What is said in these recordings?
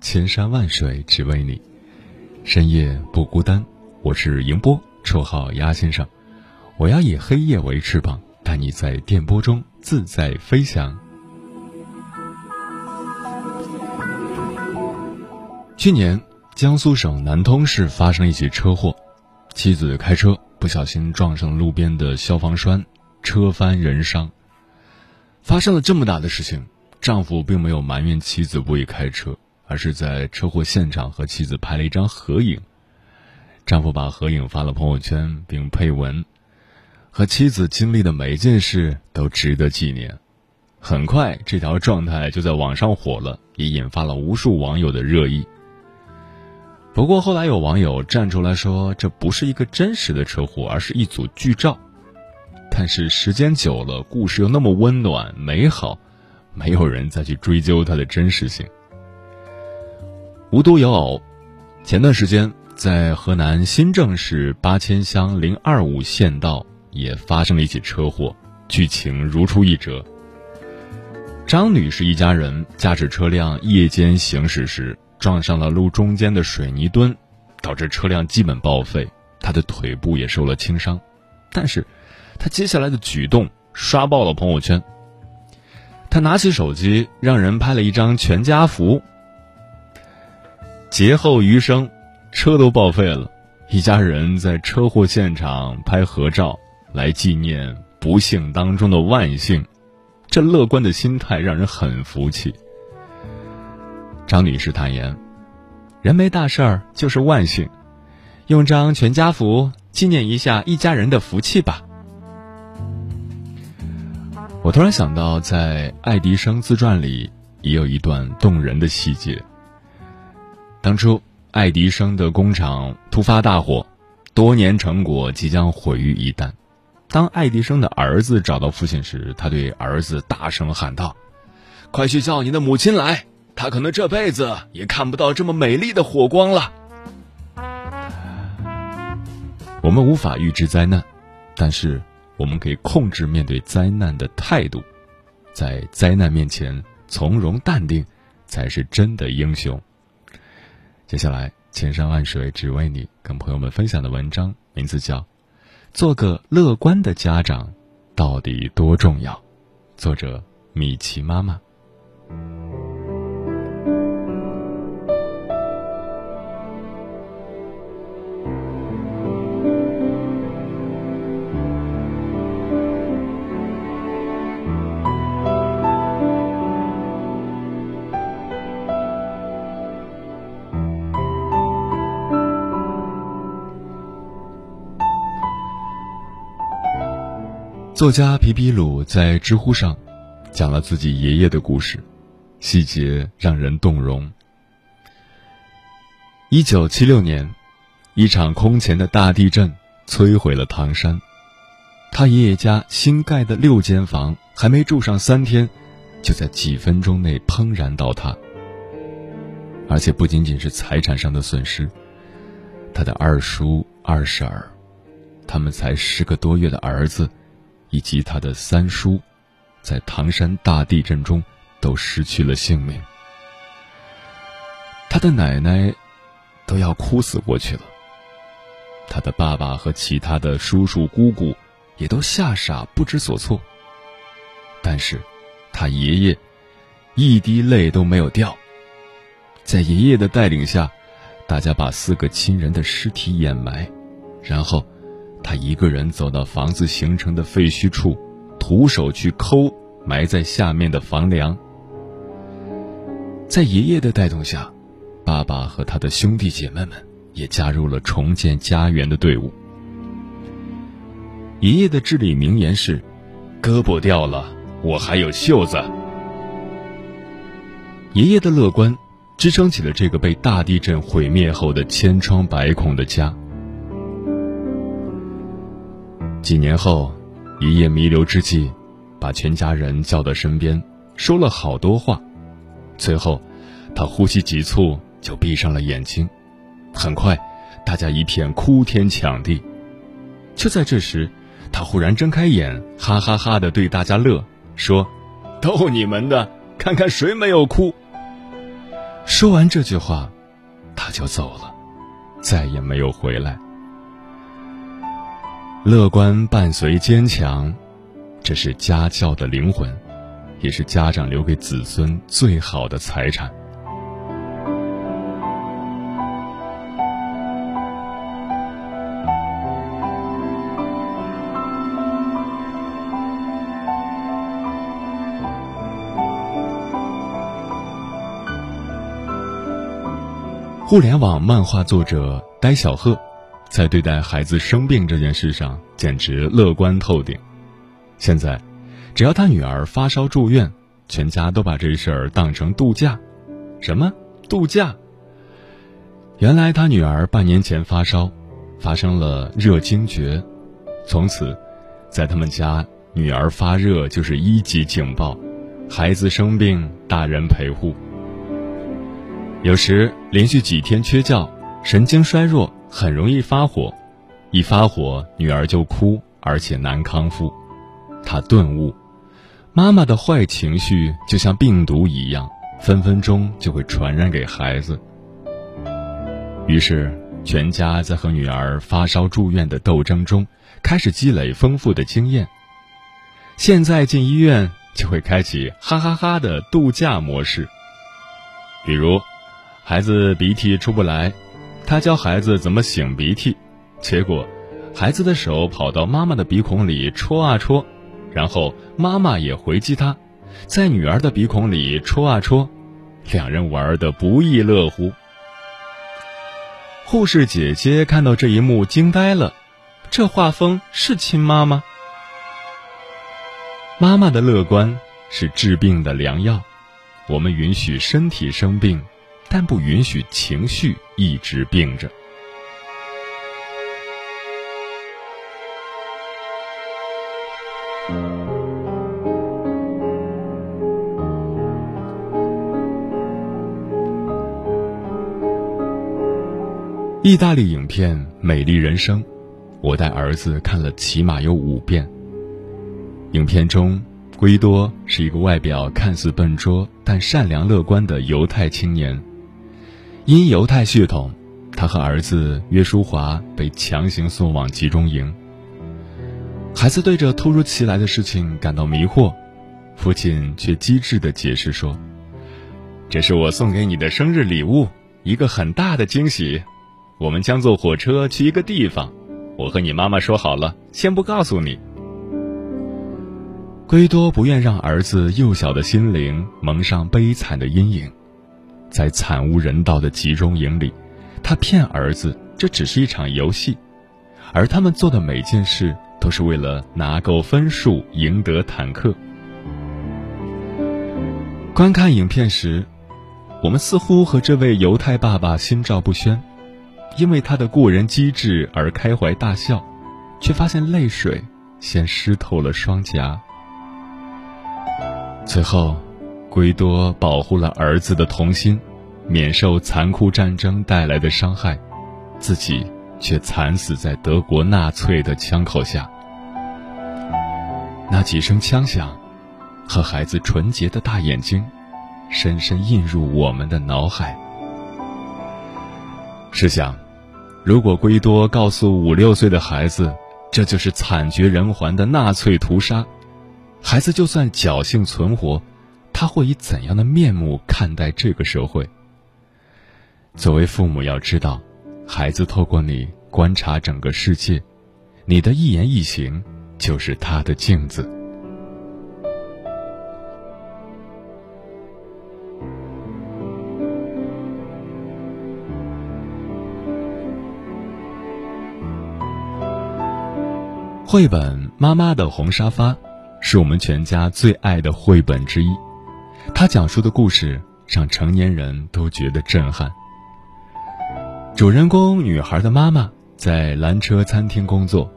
千山万水只为你，深夜不孤单。我是迎波，绰号鸭先生。我要以黑夜为翅膀，带你在电波中自在飞翔。去年，江苏省南通市发生一起车祸，妻子开车不小心撞上路边的消防栓，车翻人伤。发生了这么大的事情，丈夫并没有埋怨妻子不会开车。而是在车祸现场和妻子拍了一张合影，丈夫把合影发了朋友圈，并配文：“和妻子经历的每一件事都值得纪念。”很快，这条状态就在网上火了，也引发了无数网友的热议。不过后来有网友站出来说，这不是一个真实的车祸，而是一组剧照。但是时间久了，故事又那么温暖美好，没有人再去追究它的真实性。无独有偶，前段时间在河南新郑市八千乡零二五县道也发生了一起车祸，剧情如出一辙。张女士一家人驾驶车辆夜间行驶时，撞上了路中间的水泥墩，导致车辆基本报废，她的腿部也受了轻伤。但是，她接下来的举动刷爆了朋友圈。她拿起手机，让人拍了一张全家福。劫后余生，车都报废了，一家人在车祸现场拍合照，来纪念不幸当中的万幸。这乐观的心态让人很服气。张女士坦言：“人没大事儿就是万幸，用张全家福纪念一下一家人的福气吧。”我突然想到，在爱迪生自传里也有一段动人的细节。当初，爱迪生的工厂突发大火，多年成果即将毁于一旦。当爱迪生的儿子找到父亲时，他对儿子大声喊道：“快去叫你的母亲来，她可能这辈子也看不到这么美丽的火光了。”我们无法预知灾难，但是我们可以控制面对灾难的态度，在灾难面前从容淡定，才是真的英雄。接下来，千山万水只为你，跟朋友们分享的文章名字叫《做个乐观的家长到底多重要》，作者米奇妈妈。作家皮皮鲁在知乎上讲了自己爷爷的故事，细节让人动容。一九七六年，一场空前的大地震摧毁了唐山，他爷爷家新盖的六间房还没住上三天，就在几分钟内砰然倒塌。而且不仅仅是财产上的损失，他的二叔、二婶儿，他们才十个多月的儿子。以及他的三叔，在唐山大地震中都失去了性命。他的奶奶都要哭死过去了。他的爸爸和其他的叔叔姑姑也都吓傻不知所措。但是，他爷爷一滴泪都没有掉。在爷爷的带领下，大家把四个亲人的尸体掩埋，然后，他一个人走到房子形成的废墟处，徒手去抠埋在下面的房梁。在爷爷的带动下，爸爸和他的兄弟姐妹们也加入了重建家园的队伍。爷爷的至理名言是：“胳膊掉了，我还有袖子。”爷爷的乐观，支撑起了这个被大地震毁灭后的千疮百孔的家。几年后，一夜弥留之际，把全家人叫到身边，说了好多话。最后，他呼吸急促，就闭上了眼睛。很快，大家一片哭天抢地。就在这时，他忽然睁开眼，哈哈哈的对大家乐，说：“逗你们的，看看谁没有哭。”说完这句话，他就走了，再也没有回来。乐观伴随坚强，这是家教的灵魂，也是家长留给子孙最好的财产。互联网漫画作者呆小贺，在对待孩子生病这件事上简直乐观透顶。现在，只要他女儿发烧住院，全家都把这事儿当成度假。什么度假？原来他女儿半年前发烧，发生了热惊厥，从此，在他们家，女儿发热就是一级警报，孩子生病，大人陪护。有时连续几天缺觉，神经衰弱，很容易发火，一发火女儿就哭，而且难康复。他顿悟，妈妈的坏情绪就像病毒一样，分分钟就会传染给孩子。于是，全家在和女儿发烧住院的斗争中，开始积累丰富的经验。现在进医院就会开启哈哈哈的度假模式，比如。孩子鼻涕出不来，他教孩子怎么擤鼻涕，结果，孩子的手跑到妈妈的鼻孔里戳啊戳，然后妈妈也回击他，在女儿的鼻孔里戳啊戳，两人玩的不亦乐乎。护士姐姐看到这一幕惊呆了，这画风是亲妈吗？妈妈的乐观是治病的良药，我们允许身体生病。但不允许情绪一直病着。意大利影片《美丽人生》，我带儿子看了起码有五遍。影片中，圭多是一个外表看似笨拙但善良乐观的犹太青年。因犹太血统，他和儿子约书华被强行送往集中营。孩子对这突如其来的事情感到迷惑，父亲却机智地解释说：“这是我送给你的生日礼物，一个很大的惊喜。我们将坐火车去一个地方，我和你妈妈说好了，先不告诉你。”圭多不愿让儿子幼小的心灵蒙上悲惨的阴影。在惨无人道的集中营里，他骗儿子这只是一场游戏，而他们做的每件事都是为了拿够分数，赢得坦克。观看影片时，我们似乎和这位犹太爸爸心照不宣，因为他的过人机智而开怀大笑，却发现泪水先湿透了双颊。最后。圭多保护了儿子的童心，免受残酷战争带来的伤害，自己却惨死在德国纳粹的枪口下。那几声枪响，和孩子纯洁的大眼睛，深深印入我们的脑海。试想，如果圭多告诉五六岁的孩子，这就是惨绝人寰的纳粹屠杀，孩子就算侥幸存活。他会以怎样的面目看待这个社会？作为父母，要知道，孩子透过你观察整个世界，你的一言一行就是他的镜子。绘本《妈妈的红沙发》是我们全家最爱的绘本之一，他讲述的故事让成年人都觉得震撼。主人公女孩的妈妈在蓝车餐厅工作，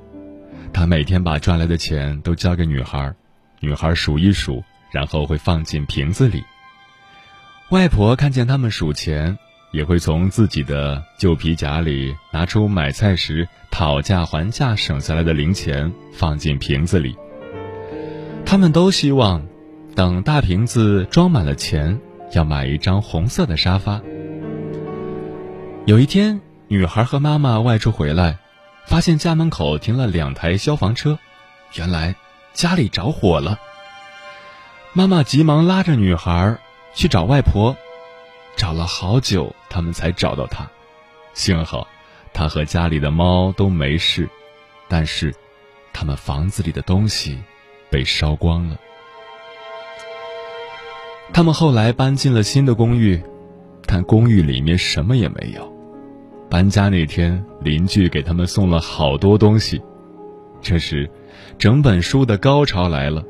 她每天把赚来的钱都交给女孩，女孩数一数，然后会放进瓶子里。外婆看见他们数钱。也会从自己的旧皮夹里拿出买菜时讨价还价省下来的零钱，放进瓶子里。他们都希望，等大瓶子装满了钱，要买一张红色的沙发。有一天，女孩和妈妈外出回来，发现家门口停了两台消防车，原来家里着火了。妈妈急忙拉着女孩去找外婆。找了好久，他们才找到她。幸好，他和家里的猫都没事，但是，他们房子里的东西被烧光了。他们后来搬进了新的公寓，但公寓里面什么也没有。搬家那天，邻居给他们送了好多东西。这时，整本书的高潮来了。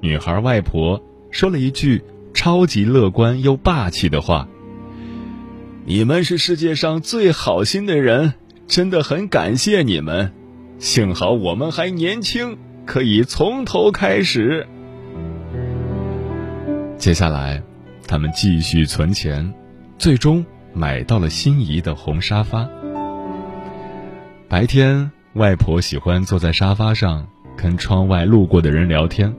女孩外婆说了一句超级乐观又霸气的话。你们是世界上最好心的人，真的很感谢你们。幸好我们还年轻，可以从头开始。接下来，他们继续存钱，最终买到了心仪的红沙发。白天，外婆喜欢坐在沙发上跟窗外路过的人聊天，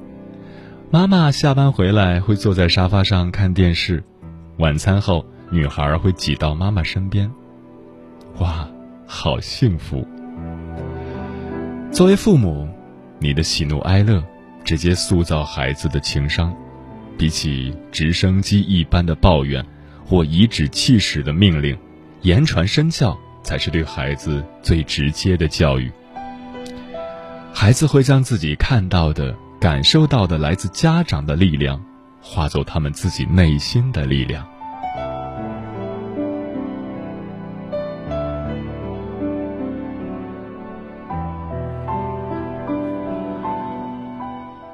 妈妈下班回来会坐在沙发上看电视，晚餐后。女孩会挤到妈妈身边，哇，好幸福！作为父母，你的喜怒哀乐直接塑造孩子的情商，比起直升机一般的抱怨或颐指气使的命令，言传身教才是对孩子最直接的教育。孩子会将自己看到的、感受到的来自家长的力量，化作他们自己内心的力量。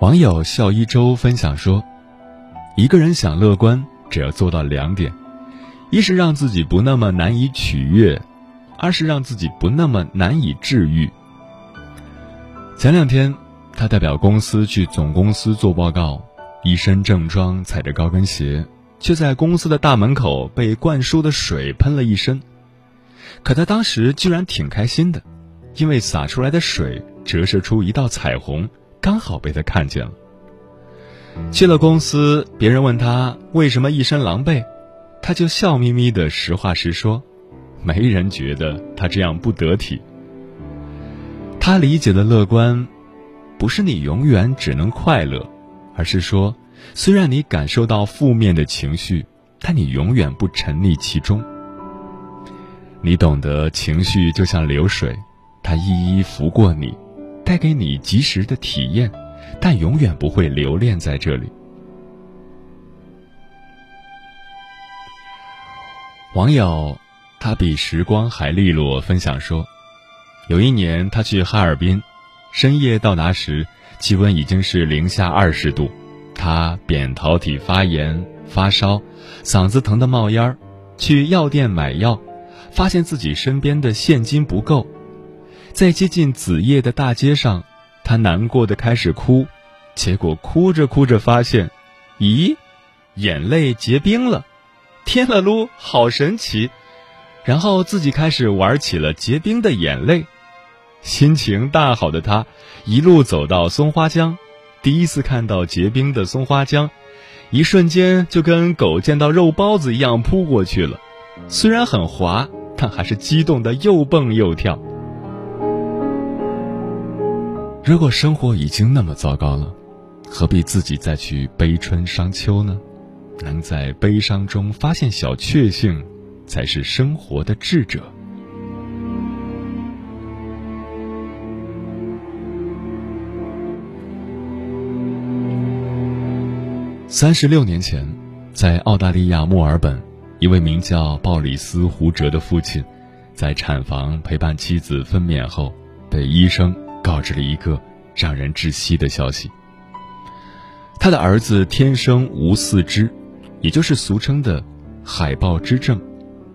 网友笑一周分享说：“一个人想乐观，只要做到两点：一是让自己不那么难以取悦，二是让自己不那么难以治愈。”前两天，他代表公司去总公司做报告，一身正装，踩着高跟鞋，却在公司的大门口被灌输的水喷了一身。可他当时居然挺开心的，因为洒出来的水折射出一道彩虹。刚好被他看见了。去了公司，别人问他为什么一身狼狈，他就笑眯眯的实话实说，没人觉得他这样不得体。他理解的乐观，不是你永远只能快乐，而是说，虽然你感受到负面的情绪，但你永远不沉溺其中。你懂得情绪就像流水，它一一拂过你。带给你及时的体验，但永远不会留恋在这里。网友他比时光还利落分享说，有一年他去哈尔滨，深夜到达时，气温已经是零下二十度，他扁桃体发炎、发烧，嗓子疼得冒烟儿，去药店买药，发现自己身边的现金不够。在接近子夜的大街上，他难过的开始哭，结果哭着哭着发现，咦，眼泪结冰了，天了噜，好神奇！然后自己开始玩起了结冰的眼泪，心情大好的他，一路走到松花江，第一次看到结冰的松花江，一瞬间就跟狗见到肉包子一样扑过去了，虽然很滑，但还是激动的又蹦又跳。如果生活已经那么糟糕了，何必自己再去悲春伤秋呢？能在悲伤中发现小确幸，才是生活的智者。三十六年前，在澳大利亚墨尔本，一位名叫鲍里斯·胡哲的父亲，在产房陪伴妻子分娩后，被医生告知了一个让人窒息的消息：他的儿子天生无四肢，也就是俗称的“海豹之症”，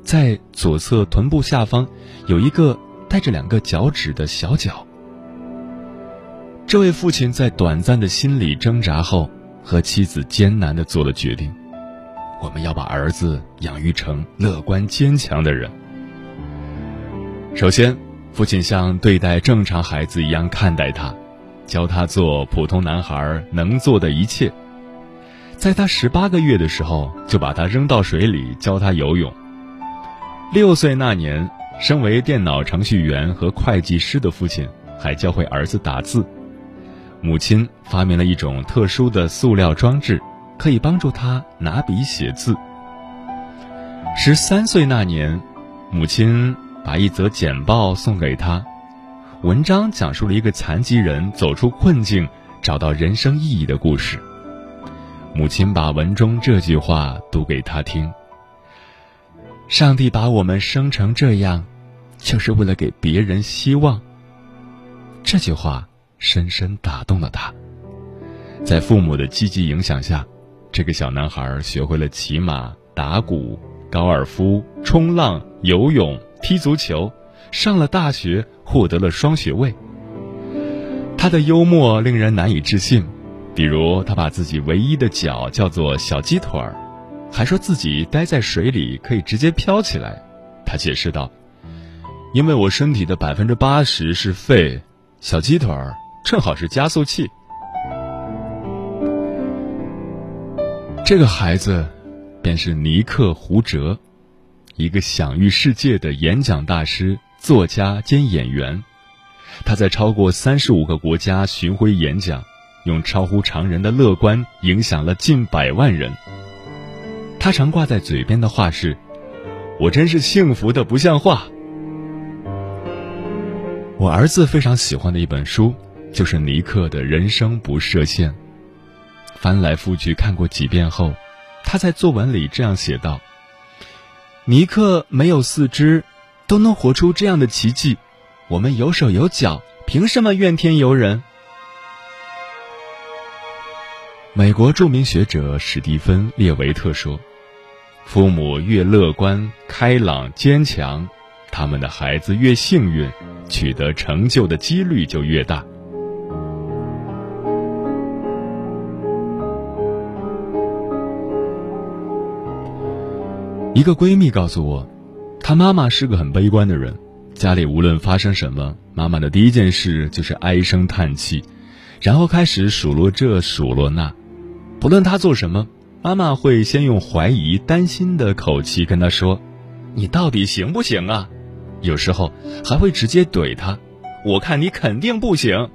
在左侧臀部下方有一个带着两个脚趾的小脚。这位父亲在短暂的心理挣扎后。和妻子艰难的做了决定，我们要把儿子养育成乐观坚强的人。首先，父亲像对待正常孩子一样看待他，教他做普通男孩能做的一切。在他十八个月的时候，就把他扔到水里教他游泳。六岁那年，身为电脑程序员和会计师的父亲，还教会儿子打字。母亲发明了一种特殊的塑料装置，可以帮助他拿笔写字。十三岁那年，母亲把一则简报送给他，文章讲述了一个残疾人走出困境、找到人生意义的故事。母亲把文中这句话读给他听：“上帝把我们生成这样，就是为了给别人希望。”这句话。深深打动了他，在父母的积极影响下，这个小男孩学会了骑马、打鼓、高尔夫、冲浪、游泳、踢足球，上了大学，获得了双学位。他的幽默令人难以置信，比如他把自己唯一的脚叫做“小鸡腿儿”，还说自己待在水里可以直接飘起来。他解释道：“因为我身体的百分之八十是肺，小鸡腿儿。”正好是加速器。这个孩子，便是尼克·胡哲，一个享誉世界的演讲大师、作家兼演员。他在超过三十五个国家巡回演讲，用超乎常人的乐观影响了近百万人。他常挂在嘴边的话是：“我真是幸福的不像话。”我儿子非常喜欢的一本书。就是尼克的人生不设限。翻来覆去看过几遍后，他在作文里这样写道：“尼克没有四肢，都能活出这样的奇迹，我们有手有脚，凭什么怨天尤人？”美国著名学者史蒂芬·列维特说：“父母越乐观、开朗、坚强，他们的孩子越幸运，取得成就的几率就越大。”一个闺蜜告诉我，她妈妈是个很悲观的人，家里无论发生什么，妈妈的第一件事就是唉声叹气，然后开始数落这数落那。不论她做什么，妈妈会先用怀疑、担心的口气跟她说：“你到底行不行啊？”有时候还会直接怼她：“我看你肯定不行。”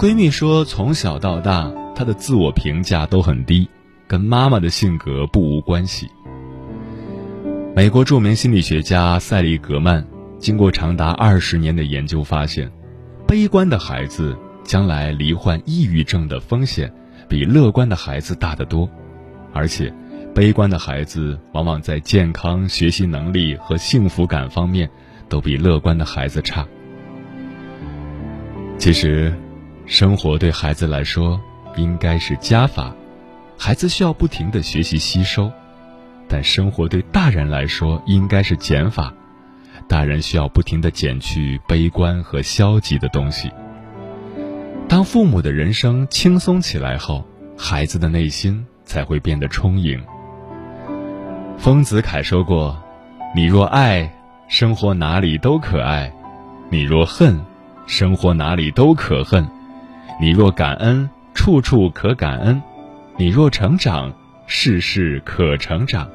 闺蜜说，从小到大，她的自我评价都很低，跟妈妈的性格不无关系。美国著名心理学家塞利格曼经过长达二十年的研究发现，悲观的孩子将来罹患抑郁症的风险比乐观的孩子大得多，而且，悲观的孩子往往在健康、学习能力和幸福感方面都比乐观的孩子差。其实，生活对孩子来说应该是加法，孩子需要不停的学习吸收。但生活对大人来说应该是减法，大人需要不停的减去悲观和消极的东西。当父母的人生轻松起来后，孩子的内心才会变得充盈。丰子恺说过：“你若爱，生活哪里都可爱；你若恨，生活哪里都可恨；你若感恩，处处可感恩；你若成长，事事可成长。”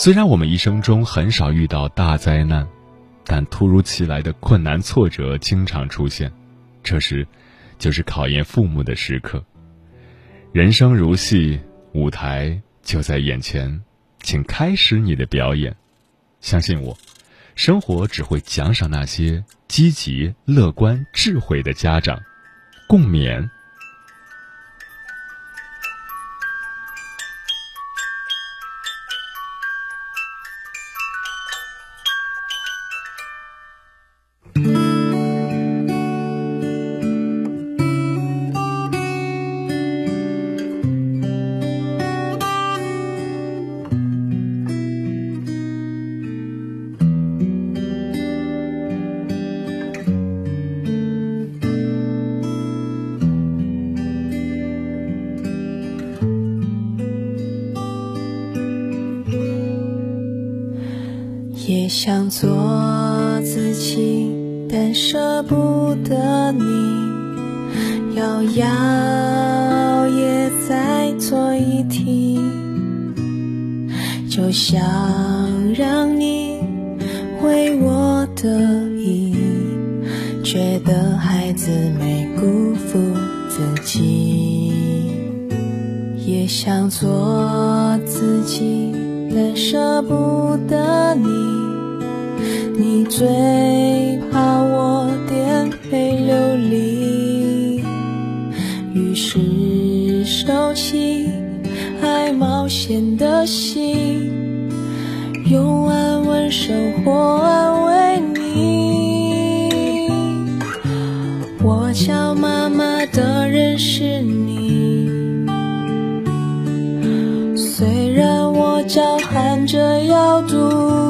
虽然我们一生中很少遇到大灾难，但突如其来的困难挫折经常出现，这时，就是考验父母的时刻。人生如戏，舞台就在眼前，请开始你的表演。相信我，生活只会奖赏那些积极、乐观、智慧的家长。共勉。但舍不得你，摇摇也在做一题，就想让你为我得意，觉得孩子没辜负自己，也想做自己，但舍不得你。你最怕我颠沛流离，于是收起爱冒险的心，用安稳生活安慰你。我叫妈妈的人是你，虽然我叫喊着要独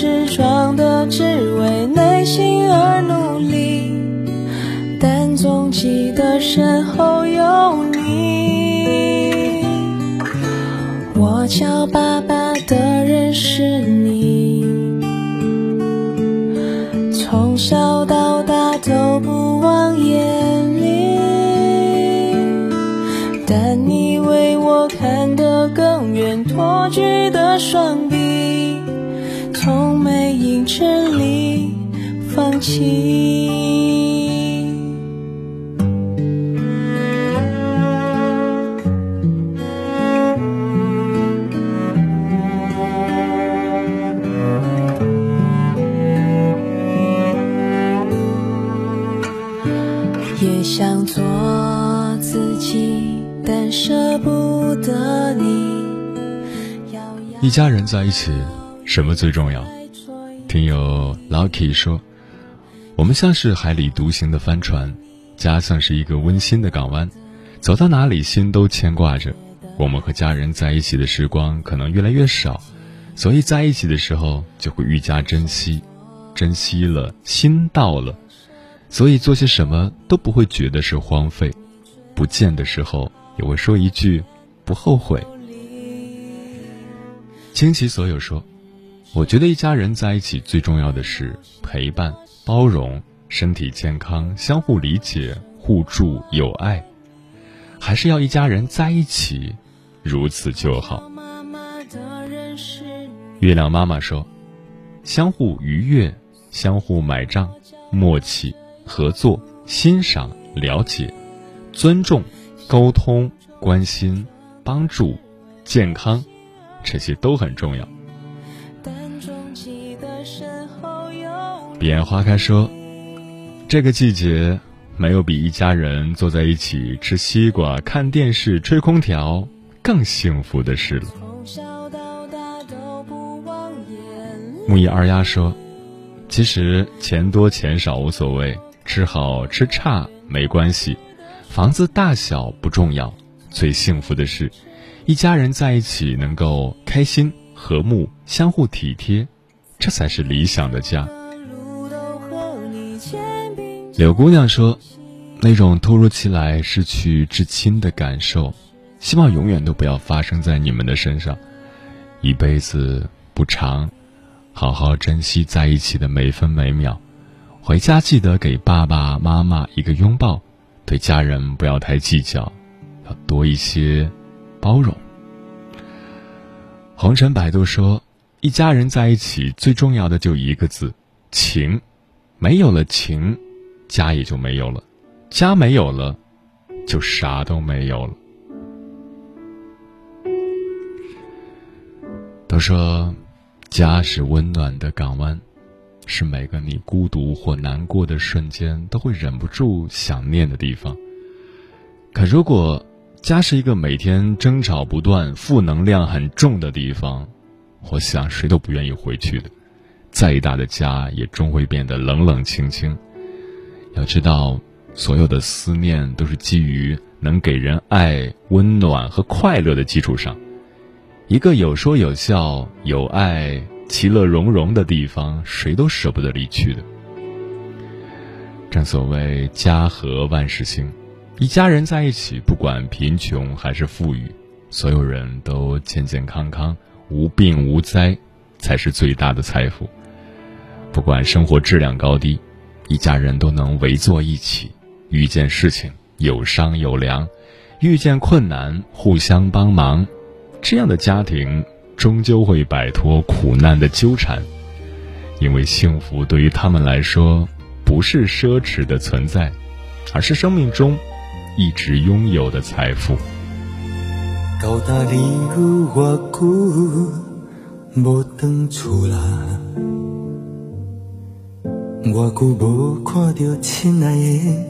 横冲直撞的，只为内心而努力，但总记得身后有你。我叫爸爸的人是你，从小到大都不忘眼里，但你为我看得更远，托举的双臂。从没因真理放弃。也想做自己，但舍不得你。一家人在一起。什么最重要？听友 Lucky 说：“我们像是海里独行的帆船，家像是一个温馨的港湾，走到哪里心都牵挂着。我们和家人在一起的时光可能越来越少，所以在一起的时候就会愈加珍惜，珍惜了，心到了，所以做些什么都不会觉得是荒废。不见的时候也会说一句不后悔。”倾其所有说。我觉得一家人在一起最重要的是陪伴、包容、身体健康、相互理解、互助、友爱，还是要一家人在一起，如此就好。月亮妈妈说：“相互愉悦，相互买账，默契、合作、欣赏、了解、尊重、沟通、关心、帮助、健康，这些都很重要。”彼岸花开说：“这个季节，没有比一家人坐在一起吃西瓜、看电视、吹空调更幸福的事了。”木易二丫说：“其实钱多钱少无所谓，吃好吃差没关系，房子大小不重要，最幸福的是，一家人在一起能够开心、和睦、相互体贴，这才是理想的家。”柳姑娘说：“那种突如其来失去至亲的感受，希望永远都不要发生在你们的身上。一辈子不长，好好珍惜在一起的每分每秒。回家记得给爸爸妈妈一个拥抱。对家人不要太计较，要多一些包容。”红尘百度说：“一家人在一起最重要的就一个字，情。没有了情。”家也就没有了家没有了就啥都没有了。都说家是温暖的港湾是每个你孤独或难过的瞬间都会忍不住想念的地方。可如果家是一个每天争吵不断负能量很重的地方我想谁都不愿意回去的。再大的家也终会变得冷冷清清。要知道，所有的思念都是基于能给人爱、温暖和快乐的基础上。一个有说有笑、有爱、其乐融融的地方，谁都舍不得离去的。正所谓家和万事兴，一家人在一起，不管贫穷还是富裕，所有人都健健康康、无病无灾，才是最大的财富。不管生活质量高低，一家人都能围坐一起，遇见事情有商有量，遇见困难互相帮忙。这样的家庭终究会摆脱苦难的纠缠，因为幸福对于他们来说不是奢侈的存在，而是生命中一直拥有的财富。到达你有我久无回厝啦，我久无看到亲爱的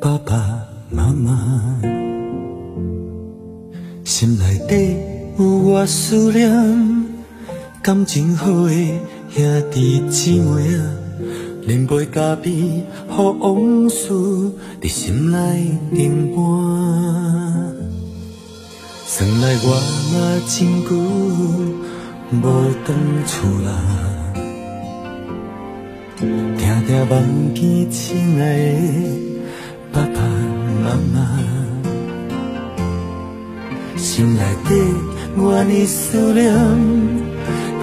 爸爸妈妈。心内底有我思念，感情好的兄弟姊妹啊，饮杯咖啡，予往事伫心内停伴。算来我嘛真久无回厝啦，常常梦见亲爱的爸爸妈妈。心内底我呢思念，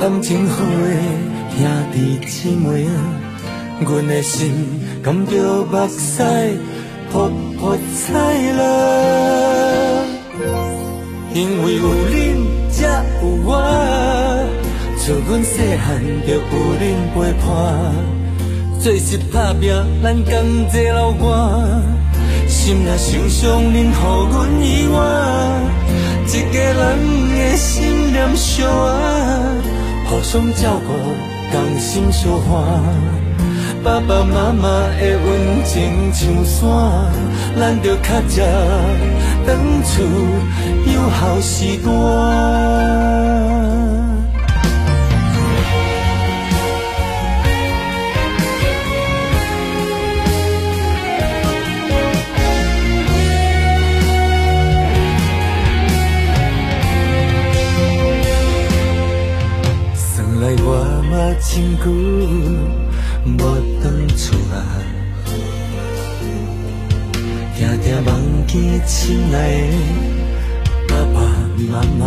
感情好的兄弟姊妹啊，阮的心甘着目屎扑扑彩啦。因为有恁才有我，像阮细汉就有恁陪伴，做事打拼咱同齐流汗，心若受伤恁予阮意外。一家人的心念相爱，互相照顾，同心相伴。爸爸妈妈的温情像山，咱着较早返厝，有好时段。真久无回厝啊，常常梦见亲爱的爸爸妈妈，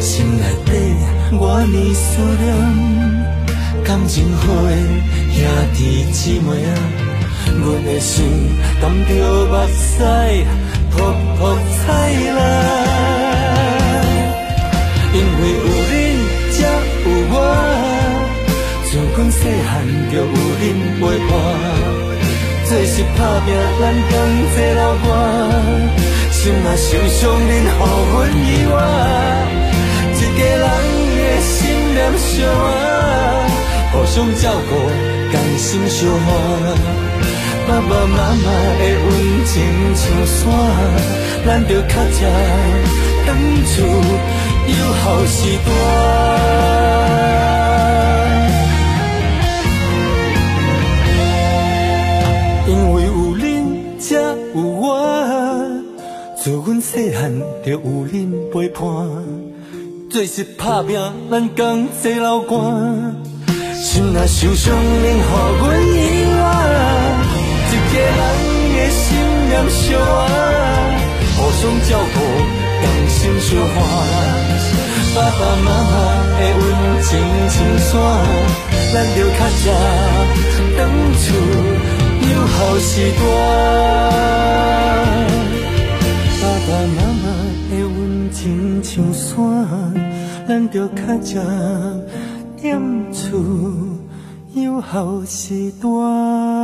心内底我呢思念，感情好的兄弟姊妹啊，阮的心甘着目屎扑扑彩啦，因为有细汉就有恁陪伴，做事打拼咱同齐流汗，心若受伤恁予阮意外，一家人的心念相爱，互相照顾，甘心相伴。爸爸妈妈的温情像山，咱着较早返厝，有好时段。自阮细汉就有恁陪伴，做事打拼，咱同齐流汗。心若受伤，恁予阮意外，一家人的心念相爱，互相照顾，同心相伴。爸爸妈妈的温情像伞，咱着较早返厝，有好时段。爸爸妈妈的温情像山，咱着较早踮厝有好时段。